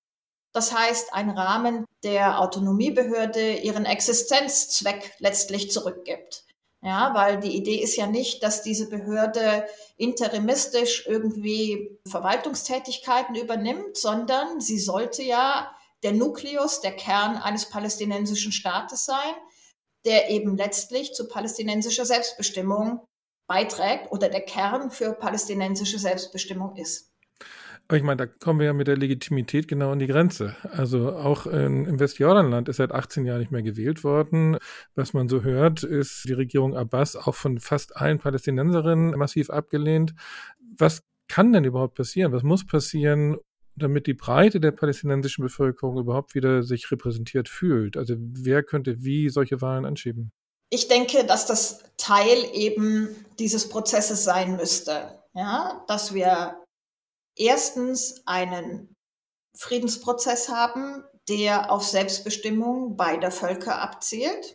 Das heißt, ein Rahmen, der Autonomiebehörde ihren Existenzzweck letztlich zurückgibt. Ja, weil die Idee ist ja nicht, dass diese Behörde interimistisch irgendwie Verwaltungstätigkeiten übernimmt, sondern sie sollte ja der Nukleus, der Kern eines palästinensischen Staates sein, der eben letztlich zu palästinensischer Selbstbestimmung beiträgt oder der Kern für palästinensische Selbstbestimmung ist. Aber ich meine, da kommen wir ja mit der Legitimität genau an die Grenze. Also auch in, im Westjordanland ist seit 18 Jahren nicht mehr gewählt worden. Was man so hört, ist die Regierung Abbas auch von fast allen Palästinenserinnen massiv abgelehnt. Was kann denn überhaupt passieren? Was muss passieren, damit die Breite der palästinensischen Bevölkerung überhaupt wieder sich repräsentiert fühlt? Also wer könnte wie solche Wahlen anschieben? Ich denke, dass das Teil eben dieses Prozesses sein müsste. Ja, dass wir erstens einen Friedensprozess haben, der auf Selbstbestimmung beider Völker abzielt,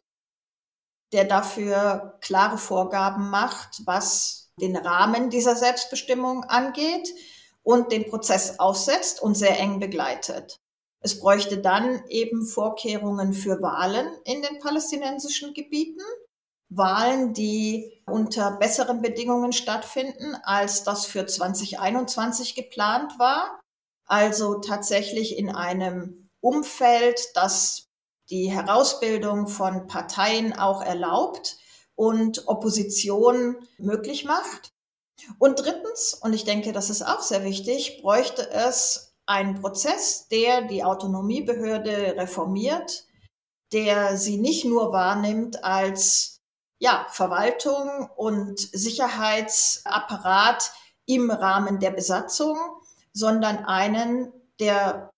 der dafür klare Vorgaben macht, was den Rahmen dieser Selbstbestimmung angeht und den Prozess aufsetzt und sehr eng begleitet. Es bräuchte dann eben Vorkehrungen für Wahlen in den palästinensischen Gebieten Wahlen, die unter besseren Bedingungen stattfinden, als das für 2021 geplant war. Also tatsächlich in einem Umfeld, das die Herausbildung von Parteien auch erlaubt und Opposition möglich macht. Und drittens, und ich denke, das ist auch sehr wichtig, bräuchte es einen Prozess, der die Autonomiebehörde reformiert, der sie nicht nur wahrnimmt als ja, Verwaltung und Sicherheitsapparat im Rahmen der Besatzung, sondern einen, der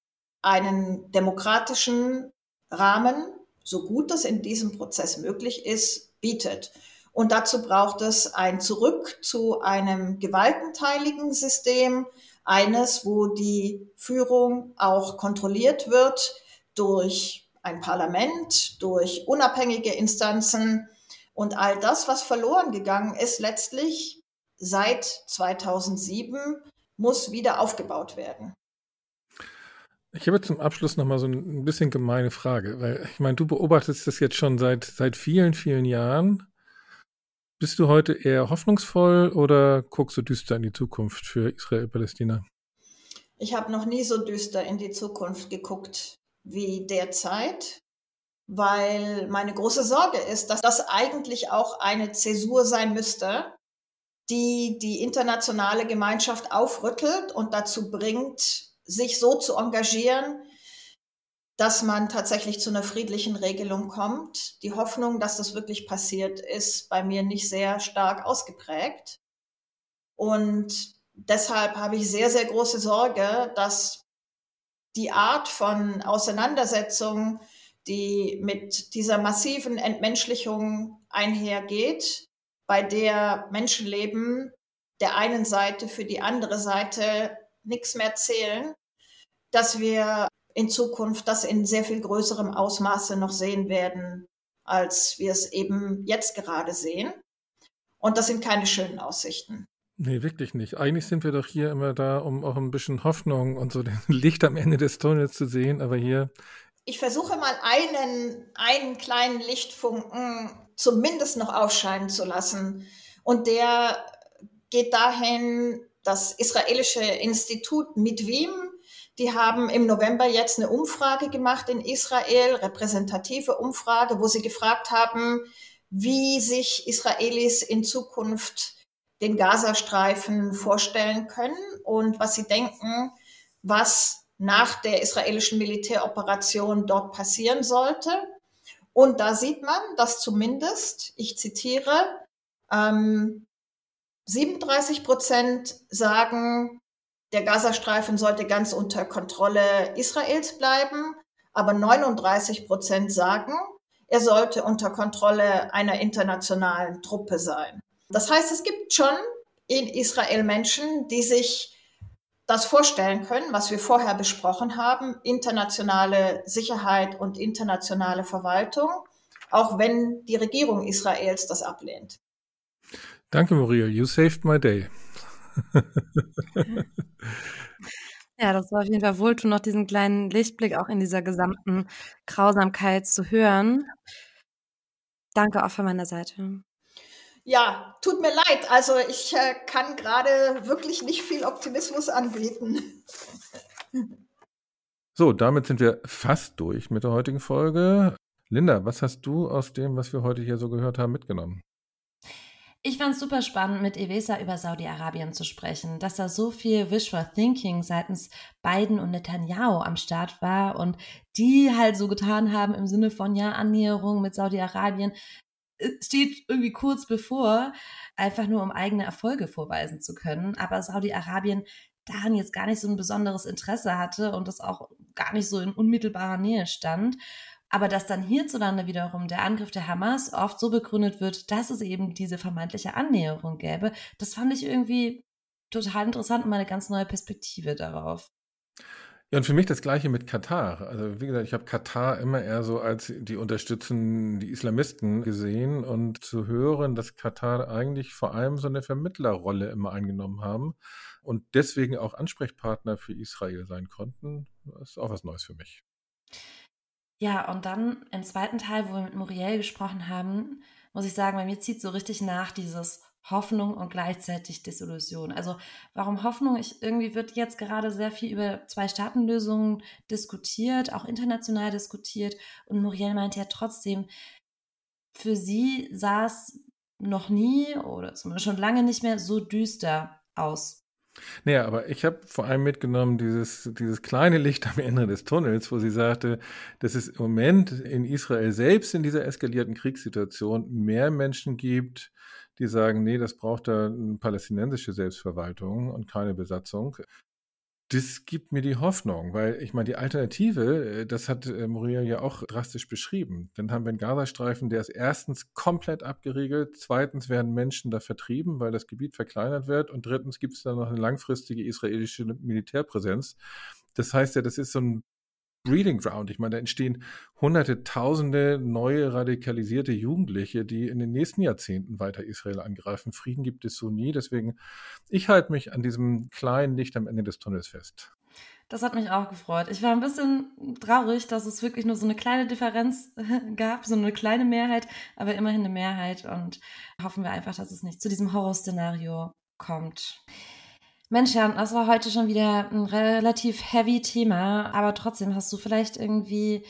einen demokratischen Rahmen, so gut das in diesem Prozess möglich ist, bietet. Und dazu braucht es ein Zurück zu einem gewaltenteiligen System, eines, wo die Führung auch kontrolliert wird durch ein Parlament, durch unabhängige Instanzen, und all das, was verloren gegangen ist, letztlich seit 2007, muss wieder aufgebaut werden. Ich habe zum Abschluss noch mal so ein bisschen gemeine Frage, weil ich meine, du beobachtest das jetzt schon seit, seit vielen, vielen Jahren. Bist du heute eher hoffnungsvoll oder guckst du düster in die Zukunft für Israel-Palästina? Ich habe noch nie so düster in die Zukunft geguckt wie derzeit weil meine große Sorge ist, dass das eigentlich auch eine Zäsur sein müsste, die die internationale Gemeinschaft aufrüttelt und dazu bringt, sich so zu engagieren, dass man tatsächlich zu einer friedlichen Regelung kommt. Die Hoffnung, dass das wirklich passiert, ist bei mir nicht sehr stark ausgeprägt. Und deshalb habe ich sehr, sehr große Sorge, dass die Art von Auseinandersetzung, die mit dieser massiven Entmenschlichung einhergeht, bei der Menschenleben der einen Seite für die andere Seite nichts mehr zählen, dass wir in Zukunft das in sehr viel größerem Ausmaße noch sehen werden, als wir es eben jetzt gerade sehen. Und das sind keine schönen Aussichten. Nee, wirklich nicht. Eigentlich sind wir doch hier immer da, um auch ein bisschen Hoffnung und so den Licht am Ende des Tunnels zu sehen. Aber hier ich versuche mal einen, einen kleinen Lichtfunken zumindest noch aufscheinen zu lassen. Und der geht dahin, das israelische Institut Mitwim, die haben im November jetzt eine Umfrage gemacht in Israel, repräsentative Umfrage, wo sie gefragt haben, wie sich Israelis in Zukunft den Gazastreifen vorstellen können und was sie denken, was nach der israelischen Militäroperation dort passieren sollte. Und da sieht man, dass zumindest, ich zitiere, ähm, 37 Prozent sagen, der Gazastreifen sollte ganz unter Kontrolle Israels bleiben, aber 39 Prozent sagen, er sollte unter Kontrolle einer internationalen Truppe sein. Das heißt, es gibt schon in Israel Menschen, die sich das vorstellen können, was wir vorher besprochen haben, internationale Sicherheit und internationale Verwaltung, auch wenn die Regierung Israels das ablehnt. Danke, Muriel. You saved my day. Ja, das war auf jeden Fall wohltuend, noch diesen kleinen Lichtblick auch in dieser gesamten Grausamkeit zu hören. Danke auch von meiner Seite. Ja, tut mir leid. Also ich äh, kann gerade wirklich nicht viel Optimismus anbieten. So, damit sind wir fast durch mit der heutigen Folge. Linda, was hast du aus dem, was wir heute hier so gehört haben, mitgenommen? Ich fand es super spannend, mit Evesa über Saudi-Arabien zu sprechen, dass da so viel Wishful Thinking seitens Biden und Netanyahu am Start war und die halt so getan haben im Sinne von, ja, Annäherung mit Saudi-Arabien äh, steht irgendwie kurz bevor, einfach nur um eigene Erfolge vorweisen zu können. Aber Saudi-Arabien daran jetzt gar nicht so ein besonderes Interesse hatte und das auch gar nicht so in unmittelbarer Nähe stand. Aber dass dann hierzulande wiederum der Angriff der Hamas oft so begründet wird, dass es eben diese vermeintliche Annäherung gäbe, das fand ich irgendwie total interessant und mal eine ganz neue Perspektive darauf. Ja, und für mich das Gleiche mit Katar. Also wie gesagt, ich habe Katar immer eher so als die unterstützen die Islamisten gesehen und zu hören, dass Katar eigentlich vor allem so eine Vermittlerrolle immer eingenommen haben und deswegen auch Ansprechpartner für Israel sein konnten, ist auch was Neues für mich. Ja, und dann im zweiten Teil, wo wir mit Muriel gesprochen haben, muss ich sagen, bei mir zieht so richtig nach dieses Hoffnung und gleichzeitig Desillusion. Also warum Hoffnung? Ich, irgendwie wird jetzt gerade sehr viel über Zwei-Staaten-Lösungen diskutiert, auch international diskutiert. Und Muriel meint ja trotzdem, für sie sah es noch nie oder zumindest schon lange nicht mehr so düster aus. Naja, aber ich habe vor allem mitgenommen dieses, dieses kleine Licht am Ende des Tunnels, wo sie sagte, dass es im Moment in Israel selbst in dieser eskalierten Kriegssituation mehr Menschen gibt, die sagen, nee, das braucht da eine palästinensische Selbstverwaltung und keine Besatzung das gibt mir die Hoffnung, weil ich meine, die Alternative, äh, das hat äh, Muriel ja auch drastisch beschrieben. Dann haben wir einen Gazastreifen, der ist erstens komplett abgeriegelt, zweitens werden Menschen da vertrieben, weil das Gebiet verkleinert wird und drittens gibt es da noch eine langfristige israelische Militärpräsenz. Das heißt ja, das ist so ein Breeding Ground. Ich meine, da entstehen hunderte, tausende neue radikalisierte Jugendliche, die in den nächsten Jahrzehnten weiter Israel angreifen. Frieden gibt es so nie. Deswegen, ich halte mich an diesem kleinen Licht am Ende des Tunnels fest. Das hat mich auch gefreut. Ich war ein bisschen traurig, dass es wirklich nur so eine kleine Differenz gab, so eine kleine Mehrheit, aber immerhin eine Mehrheit und hoffen wir einfach, dass es nicht zu diesem Horrorszenario kommt. Mensch, Jan, das war heute schon wieder ein relativ heavy Thema, aber trotzdem hast du vielleicht irgendwie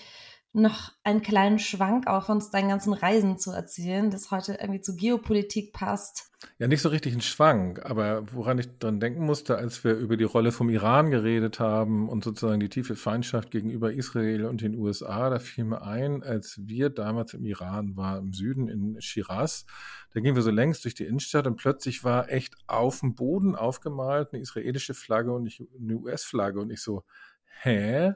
noch einen kleinen Schwank auch von deinen ganzen Reisen zu erzählen, das heute irgendwie zu Geopolitik passt. Ja, nicht so richtig ein Schwank, aber woran ich dran denken musste, als wir über die Rolle vom Iran geredet haben und sozusagen die tiefe Feindschaft gegenüber Israel und den USA, da fiel mir ein, als wir damals im Iran waren, im Süden in Shiraz, da gingen wir so längs durch die Innenstadt und plötzlich war echt auf dem Boden aufgemalt eine israelische Flagge und eine US-Flagge und ich so, hä?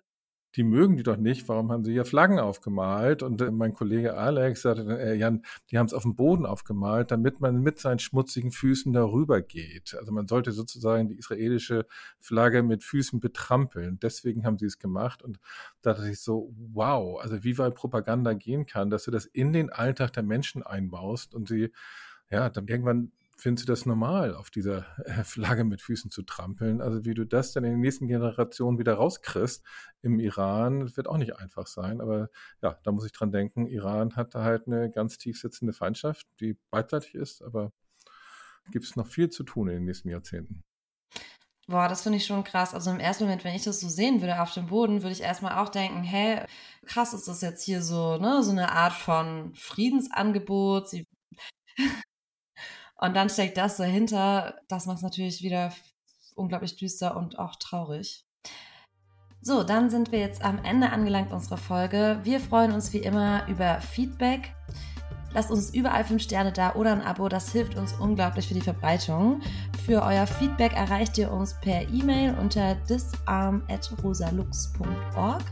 Die mögen die doch nicht, warum haben sie hier Flaggen aufgemalt? Und äh, mein Kollege Alex sagte dann, äh, Jan, die haben es auf dem Boden aufgemalt, damit man mit seinen schmutzigen Füßen darüber geht. Also man sollte sozusagen die israelische Flagge mit Füßen betrampeln. Deswegen haben sie es gemacht. Und da dachte ich so, wow, also wie weit Propaganda gehen kann, dass du das in den Alltag der Menschen einbaust und sie ja, dann irgendwann findest du das normal, auf dieser äh, Flagge mit Füßen zu trampeln? Also wie du das dann in den nächsten Generationen wieder rauskriegst im Iran, wird auch nicht einfach sein. Aber ja, da muss ich dran denken, Iran hat da halt eine ganz tief sitzende Feindschaft, die beidseitig ist, aber gibt es noch viel zu tun in den nächsten Jahrzehnten. Boah, das finde ich schon krass. Also im ersten Moment, wenn ich das so sehen würde auf dem Boden, würde ich erstmal auch denken, hä, krass ist das jetzt hier so, ne, so eine Art von Friedensangebot. Sie und dann steckt das dahinter. Das macht es natürlich wieder unglaublich düster und auch traurig. So, dann sind wir jetzt am Ende angelangt unserer Folge. Wir freuen uns wie immer über Feedback. Lasst uns überall 5 Sterne da oder ein Abo, das hilft uns unglaublich für die Verbreitung. Für euer Feedback erreicht ihr uns per E-Mail unter disarm.rosalux.org.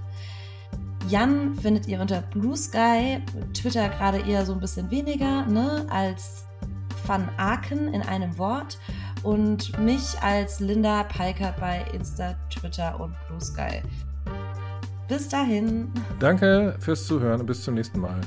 Jan findet ihr unter Blue Sky, Twitter gerade eher so ein bisschen weniger, ne, als Van Aken in einem Wort und mich als Linda Palker bei Insta, Twitter und Blue Sky. Bis dahin. Danke fürs Zuhören und bis zum nächsten Mal.